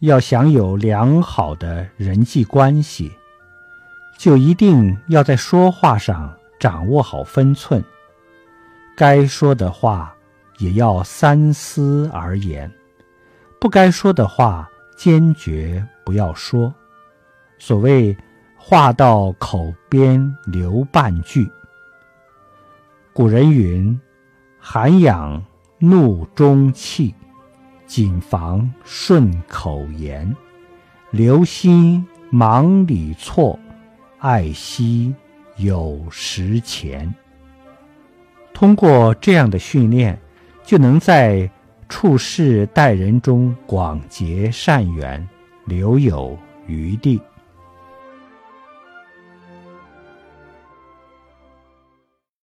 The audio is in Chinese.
要想有良好的人际关系，就一定要在说话上掌握好分寸。该说的话也要三思而言，不该说的话坚决不要说。所谓“话到口边留半句”，古人云：“涵养怒中气，谨防顺口言，留心忙里错，爱惜有时前。”通过这样的训练，就能在处事待人中广结善缘，留有余地。